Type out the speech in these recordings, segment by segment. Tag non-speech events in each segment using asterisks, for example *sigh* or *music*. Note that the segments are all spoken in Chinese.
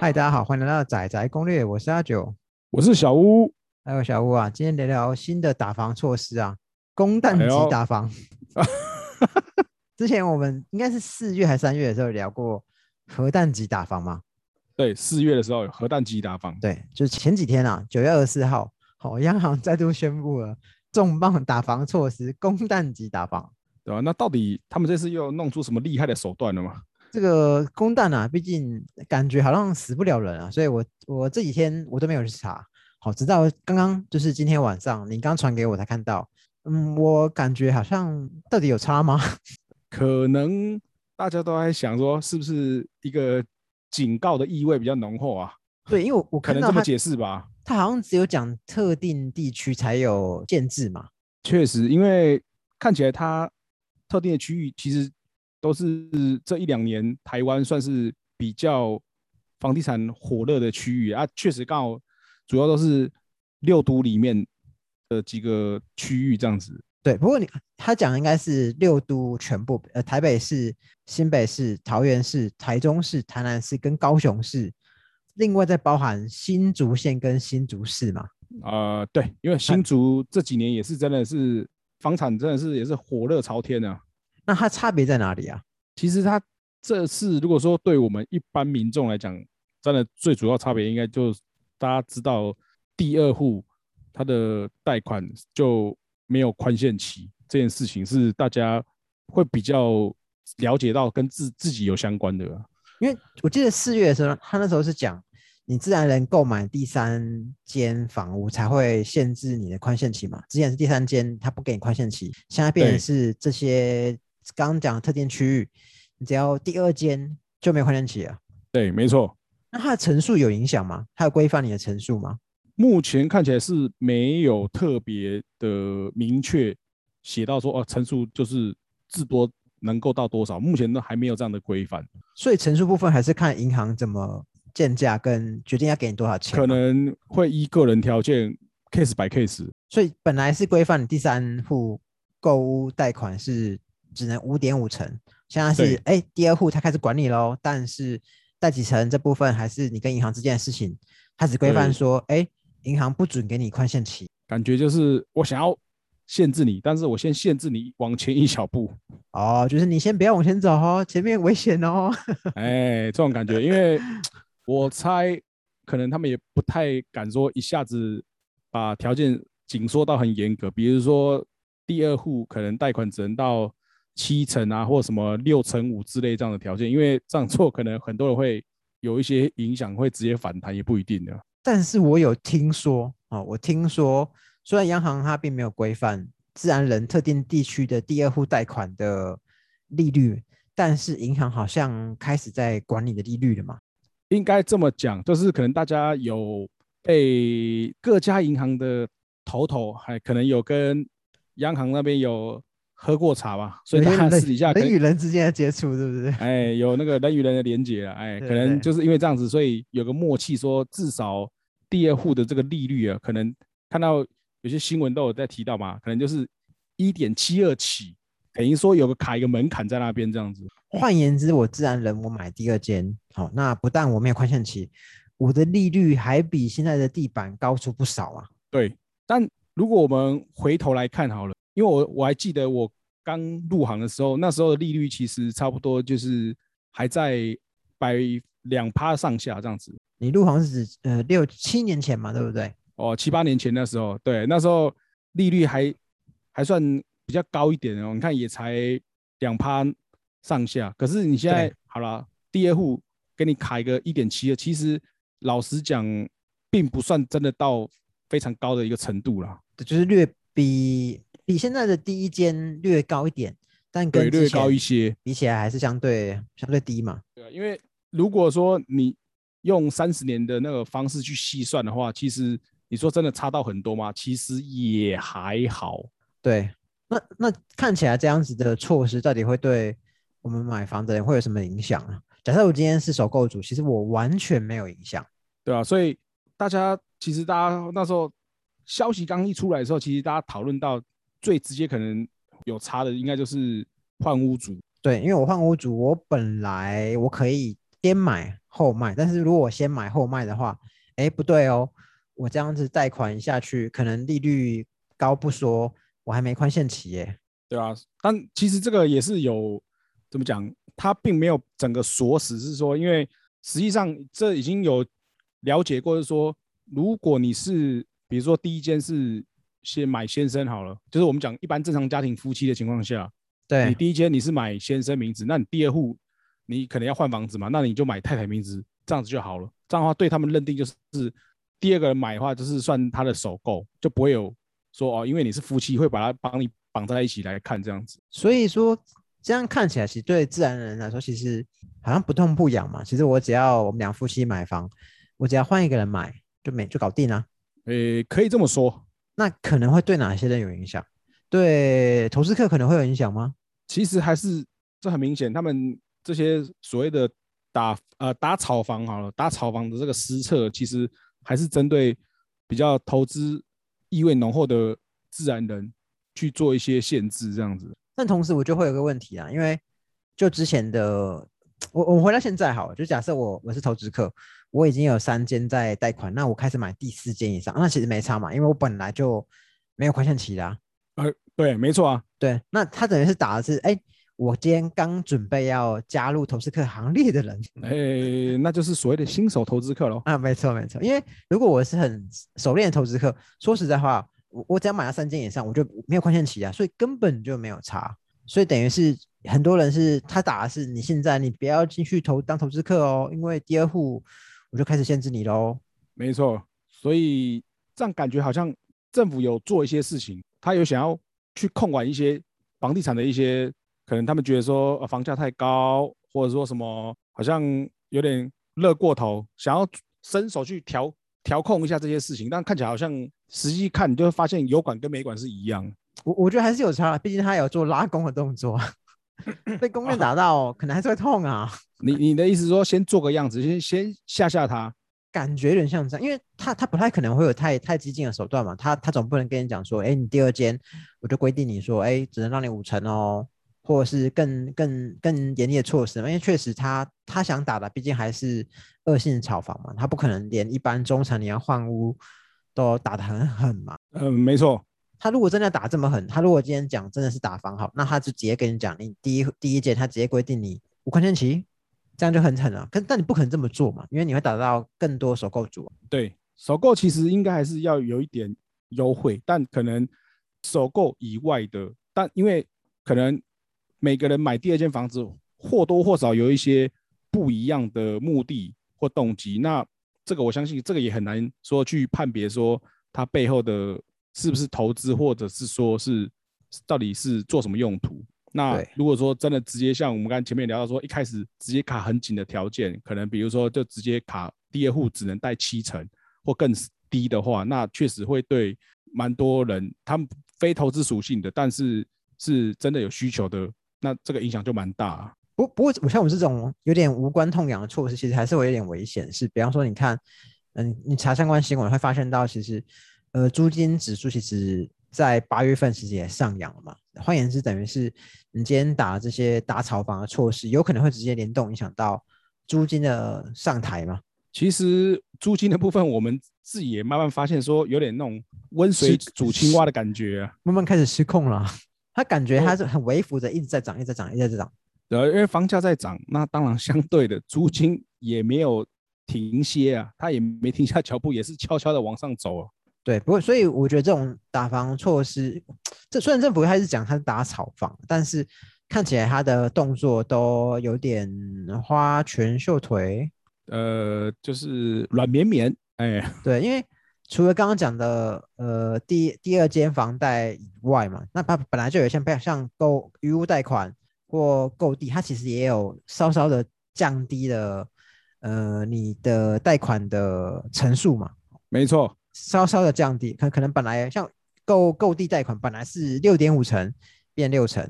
嗨，大家好，欢迎来到仔仔攻略，我是阿九，我是小屋。还有小屋啊，今天聊聊新的打防措施啊，公弹级打防。*laughs* 之前我们应该是四月还是三月的时候聊过核弹级打防吗？对，四月的时候有核弹级打防。对，就是前几天啊，九月二十四号，好，央行再度宣布了重磅打防措施，公弹级打防，对吧？那到底他们这次又弄出什么厉害的手段了吗？这个公蛋啊，毕竟感觉好像死不了人啊，所以我我这几天我都没有去查，好，直到刚刚就是今天晚上你刚传给我才看到，嗯，我感觉好像到底有差吗？*laughs* 可能大家都在想说，是不是一个警告的意味比较浓厚啊？对，因为我我可能这么解释吧，他好像只有讲特定地区才有建制嘛。确实，因为看起来它特定的区域其实。都是这一两年台湾算是比较房地产火热的区域啊，确实刚好主要都是六都里面的几个区域这样子。对，不过你他讲应该是六都全部，呃，台北市、新北市、桃园市、台中市、台南市跟高雄市，另外再包含新竹县跟新竹市嘛。呃，对，因为新竹这几年也是真的是房产真的是也是火热朝天啊。那它差别在哪里啊？其实它这次如果说对我们一般民众来讲，真的最主要差别应该就大家知道，第二户它的贷款就没有宽限期这件事情是大家会比较了解到跟自自己有相关的。因为我记得四月的时候，他那时候是讲你自然人购买第三间房屋才会限制你的宽限期嘛，之前是第三间他不给你宽限期，现在变成是这些。刚刚讲的特定区域，你只要第二间就没有宽限期了。对，没错。那它的层数有影响吗？它有规范你的层数吗？目前看起来是没有特别的明确写到说哦，层数就是至多能够到多少。目前都还没有这样的规范。所以层数部分还是看银行怎么建价跟决定要给你多少钱。可能会依个人条件 case by case。所以本来是规范第三户购物贷款是。只能五点五成，现在是哎，第二户他开始管理喽，但是贷几成这部分还是你跟银行之间的事情，他只规范说，哎，银行不准给你宽限期，感觉就是我想要限制你，但是我先限制你往前一小步，哦，就是你先不要往前走哦，前面危险哦，*laughs* 哎，这种感觉，因为我猜可能他们也不太敢说一下子把条件紧缩到很严格，比如说第二户可能贷款只能到。七成啊，或什么六成五之类这样的条件，因为这样做可能很多人会有一些影响，会直接反弹，也不一定的。但是我有听说啊，我听说，虽然央行它并没有规范自然人特定地区的第二户贷款的利率，但是银行好像开始在管理的利率了嘛？应该这么讲，就是可能大家有被各家银行的头头，还可能有跟央行那边有。喝过茶吧，所以他私底下人与人之间的接触，是不是？*laughs* 哎，有那个人与人的连接啊，哎，可能就是因为这样子，所以有个默契，说至少第二户的这个利率啊，可能看到有些新闻都有在提到嘛，可能就是一点七二起，等于说有个卡一个门槛在那边这样子。换言之，我自然人我买第二间，好，那不但我没有宽限期，我的利率还比现在的地板高出不少啊。对，但如果我们回头来看好了。因为我我还记得我刚入行的时候，那时候的利率其实差不多就是还在百两趴上下这样子。你入行是指呃六七年前嘛，对不对？哦，七八年前那时候，对，那时候利率还还算比较高一点哦。你看也才两趴上下，可是你现在好了，第二户给你卡一个一点七二，其实老实讲，并不算真的到非常高的一个程度了，就是略比。比现在的第一间略高一点，但跟略高一些比起来还是相对相对低嘛。对啊，因为如果说你用三十年的那个方式去细算的话，其实你说真的差到很多吗？其实也还好。对，那那看起来这样子的措施到底会对我们买房的人会有什么影响啊？假设我今天是首购主，其实我完全没有影响，对啊，所以大家其实大家那时候消息刚一出来的时候，其实大家讨论到。最直接可能有差的，应该就是换屋主。对，因为我换屋主，我本来我可以先买后卖，但是如果我先买后卖的话，哎，不对哦，我这样子贷款下去，可能利率高不说，我还没宽限期耶。对啊，但其实这个也是有怎么讲，它并没有整个锁死，是说，因为实际上这已经有了解过，是说，如果你是比如说第一间是先买先生好了，就是我们讲一般正常家庭夫妻的情况下，对你第一间你是买先生名字，那你第二户你可能要换房子嘛，那你就买太太名字，这样子就好了。这样的话对他们认定就是第二个人买的话，就是算他的首购，就不会有说哦，因为你是夫妻会把它帮你绑在一起来看这样子。所以说这样看起来，其实对自然人来说，其实好像不痛不痒嘛。其实我只要我们两夫妻买房，我只要换一个人买，就没就搞定了。诶，可以这么说。那可能会对哪些人有影响？对投资客可能会有影响吗？其实还是这很明显，他们这些所谓的打呃打炒房好了，打炒房的这个施策，其实还是针对比较投资意味浓厚的自然人去做一些限制，这样子。但同时我就会有个问题啊，因为就之前的我我回到现在好了，就假设我我是投资客，我已经有三间在贷款，那我开始买第四间以上，那其实没差嘛，因为我本来就没有宽限期啦。呃，对，没错啊。对，那他等于是打的是，哎，我今天刚准备要加入投资客行列的人，哎，那就是所谓的新手投资客喽。啊，没错没错，因为如果我是很熟练的投资客，说实在话，我我只要买了三间以上，我就没有宽限期啊，所以根本就没有差。所以等于是很多人是他打的是你现在你不要进去投当投资客哦，因为第二户我就开始限制你喽。没错，所以这样感觉好像政府有做一些事情，他有想要去控管一些房地产的一些，可能他们觉得说呃房价太高，或者说什么好像有点热过头，想要伸手去调调控一下这些事情，但看起来好像实际看你就会发现有管跟没管是一样。我我觉得还是有差，毕竟他有做拉弓的动作，*coughs* 被弓面打到可能还是会痛啊。你你的意思说先做个样子，先先吓吓他，感觉有点像这样，因为他他不太可能会有太太激进的手段嘛，他他总不能跟你讲说，哎，你第二间我就规定你说，哎，只能让你五成哦，或者是更更更严厉的措施，因为确实他他想打的毕竟还是恶性炒房嘛，他不可能连一般中产你要换屋都打得很狠嘛。嗯，没错。他如果真的打这么狠，他如果今天讲真的是打房好，那他就直接跟你讲，你第一第一件他直接规定你无宽限期，这样就很狠了。可但你不可能这么做嘛，因为你会打到更多首购主。对，首购其实应该还是要有一点优惠，但可能首购以外的，但因为可能每个人买第二间房子或多或少有一些不一样的目的或动机，那这个我相信这个也很难说去判别说他背后的。是不是投资，或者是说是到底是做什么用途？那如果说真的直接像我们刚才前面聊到说，一开始直接卡很紧的条件，可能比如说就直接卡第二户只能贷七成或更低的话，那确实会对蛮多人，他们非投资属性的，但是是真的有需求的，那这个影响就蛮大。不不过，我像我们这种有点无关痛痒的措施，其实还是会有点危险。是比方说，你看，嗯，你查相关新闻会发现到，其实。呃，租金指数其实在八月份其实也上扬了嘛。换言之，等于是你今天打这些打炒房的措施，有可能会直接联动影响到租金的上台嘛？其实租金的部分，我们自己也慢慢发现，说有点那种温水煮青蛙的感觉，慢慢开始失控了。他感觉他是很微幅的，一直在涨，一直在涨，一直在涨。对，因为房价在涨，那当然相对的租金也没有停歇啊，他也没停下脚步，也是悄悄的往上走啊。对，不过所以我觉得这种打房措施，这虽然政府开始讲它是打草房，但是看起来它的动作都有点花拳绣腿，呃，就是软绵绵。哎，对，因为除了刚刚讲的呃第第二间房贷以外嘛，那它本来就有一些像购余屋贷款或购地，它其实也有稍稍的降低了呃你的贷款的层数嘛。没错。稍稍的降低，可可能本来像购购地贷款本来是六点五成变六成，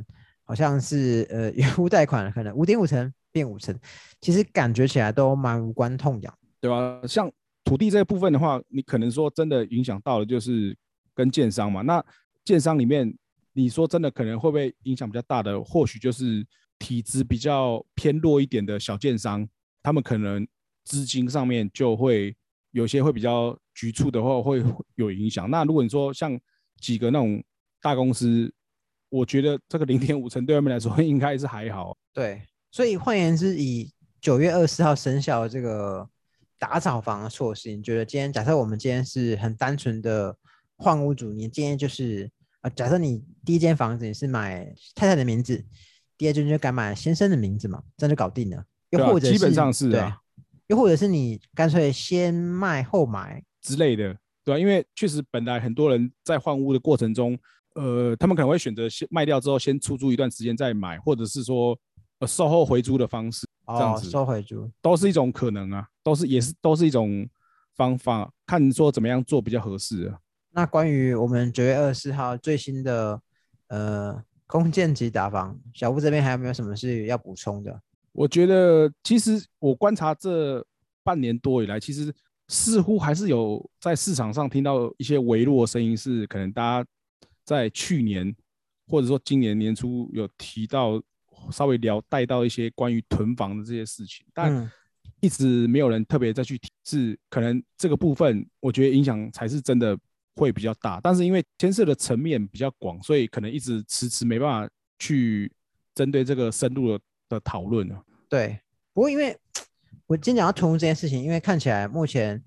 好像是呃原屋贷款可能五点五成变五成，其实感觉起来都蛮无关痛痒，对吧？像土地这个部分的话，你可能说真的影响到了就是跟建商嘛，那建商里面你说真的可能会不会影响比较大的，或许就是体质比较偏弱一点的小建商，他们可能资金上面就会有些会比较局促的话，会有影响。那如果你说像几个那种大公司，我觉得这个零点五成对他们来说应该是还好。对，所以换言之，以九月二十号生效的这个打草房的措施，你觉得今天假设我们今天是很单纯的换屋主，你今天就是啊，假设你第一间房子你是买太太的名字，第二间就改买先生的名字嘛，这样就搞定了。又或者基本上是啊，又或者是你干脆先卖后买之类的，对吧？因为确实本来很多人在换屋的过程中。呃，他们可能会选择先卖掉之后，先出租一段时间再买，或者是说呃售后回租的方式，这样子售回租都是一种可能啊，都是也是都是一种方法，看说怎么样做比较合适啊。那关于我们九月二十四号最新的呃空间及打房，小布这边还有没有什么是要补充的？我觉得其实我观察这半年多以来，其实似乎还是有在市场上听到一些微弱声音，是可能大家。在去年或者说今年年初有提到稍微聊带到一些关于囤房的这些事情，但一直没有人特别再去提，是可能这个部分我觉得影响才是真的会比较大，但是因为牵涉的层面比较广，所以可能一直迟迟没办法去针对这个深度的的讨论呢。对，不过因为我今天讲到囤屋这件事情，因为看起来目前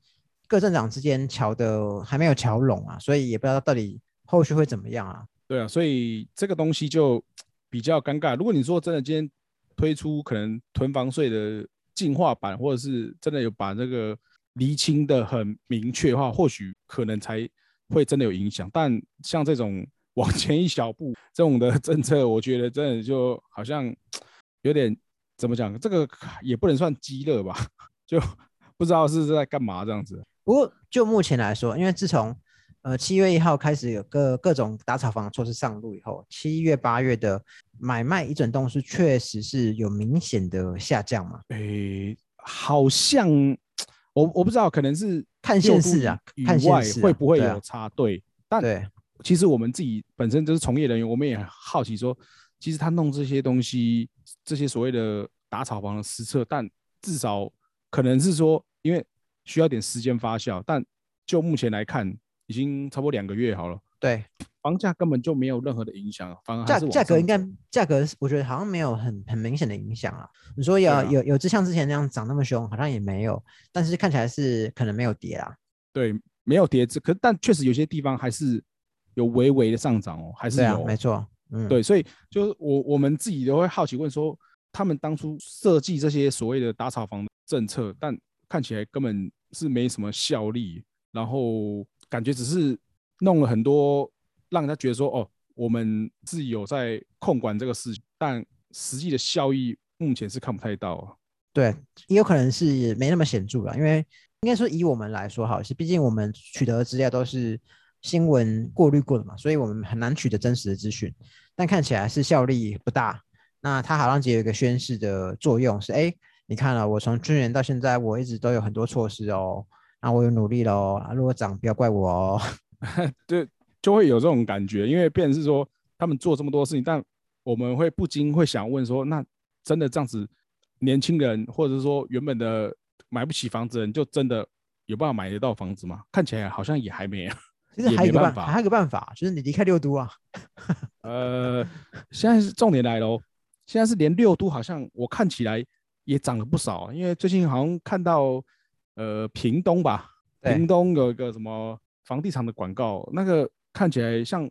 各镇长之间桥的还没有桥拢啊，所以也不知道到底。后续会怎么样啊？对啊，所以这个东西就比较尴尬。如果你说真的今天推出可能囤房税的进化版，或者是真的有把那个厘清的很明确的话，或许可能才会真的有影响。但像这种往前一小步这种的政策，我觉得真的就好像有点怎么讲？这个也不能算激乐吧？就 *laughs* 不知道是在干嘛这样子。不过就目前来说，因为自从呃，七月一号开始有各各种打草房措施上路以后，七月八月的买卖一整栋是确实是有明显的下降嘛？诶，好像我我不知道，可能是看现实啊，看现实会不会有差？对，但其实我们自己本身就是从业人员，我们也好奇说，其实他弄这些东西，这些所谓的打草房的实测，但至少可能是说，因为需要点时间发酵，但就目前来看。已经差不多两个月好了，对，房价根本就没有任何的影响，反而价价格应该价格，我觉得好像没有很很明显的影响啊。你说有有有，就像之前那样涨那么凶，好像也没有，但是看起来是可能没有跌啊。对，没有跌，可但确实有些地方还是有微微的上涨哦，还是有，没错，嗯，对，所以就是我我们自己都会好奇问说，他们当初设计这些所谓的打草房政策，但看起来根本是没什么效力，然后。感觉只是弄了很多，让人家觉得说哦，我们自己有在控管这个事情，但实际的效益目前是看不太到啊。对，也有可能是没那么显著了，因为应该说以我们来说，好是毕竟我们取得的资料都是新闻过滤过的嘛，所以我们很难取得真实的资讯。但看起来是效力不大。那它好像只有一个宣示的作用，是哎，你看了，我从去年到现在，我一直都有很多措施哦。那，我有努力喽！啊，如果涨，不要怪我哦。*laughs* 对，就会有这种感觉，因为变成是说他们做这么多事情，但我们会不禁会想问说，那真的这样子，年轻人或者是说原本的买不起房子人，就真的有办法买得到房子吗？看起来好像也还没有。其实还有一个办法，还有一个办法，就是你离开六都啊。*laughs* 呃，现在是重点来喽，现在是连六都好像我看起来也涨了不少，因为最近好像看到。呃，屏东吧，屏东有一个什么房地产的广告，那个看起来像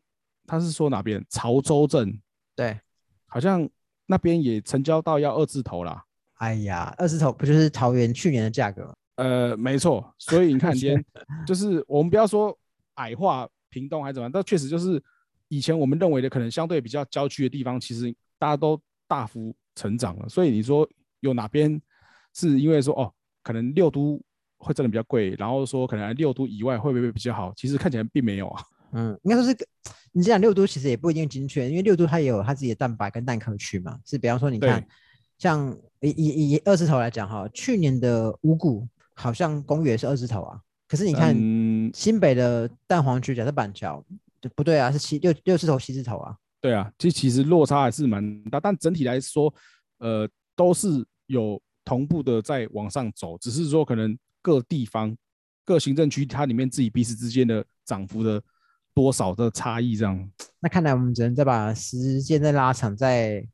他是说哪边潮州镇，对，好像那边也成交到要二字头啦。哎呀，二字头不就是桃园去年的价格？呃，没错。所以你看，今天 *laughs* 就是我们不要说矮化屏东还是怎么样，但确实就是以前我们认为的可能相对比较郊区的地方，其实大家都大幅成长了。所以你说有哪边是因为说哦，可能六都。会真的比较贵，然后说可能六都以外会不会比较好？其实看起来并没有啊。嗯，应该说是你讲六都其实也不一定精确，因为六都它也有它自己的蛋白跟蛋壳区嘛。是比方说你看，像以以以二字头来讲哈，去年的五谷好像公园是二字头啊，可是你看嗯新北的蛋黄区，假设板桥，不对啊，是七六六字头七字头啊。对啊，这其实落差还是蛮大，但整体来说，呃，都是有。同步的在往上走，只是说可能各地方、各行政区它里面自己彼此之间的涨幅的多少的差异这样。那看来我们只能再把时间再拉长，在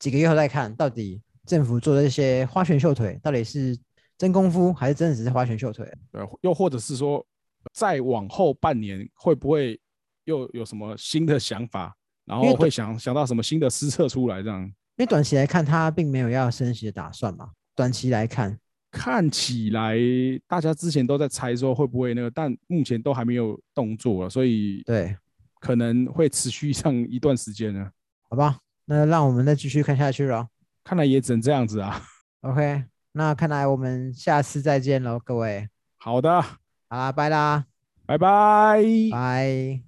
几个月后再看到底政府做的这些花拳绣腿，到底是真功夫还是真的只是花拳绣腿？对，又或者是说再往后半年会不会又有什么新的想法，然后会想想到什么新的施策出来这样？因为短期来看，他并没有要升息的打算嘛。短期来看，看起来大家之前都在猜说会不会那个，但目前都还没有动作，所以对。可能会持续上一段时间呢，好吧，那让我们再继续看下去了。看来也只能这样子啊。OK，那看来我们下次再见喽，各位。好的，好啦，拜啦，拜拜，拜。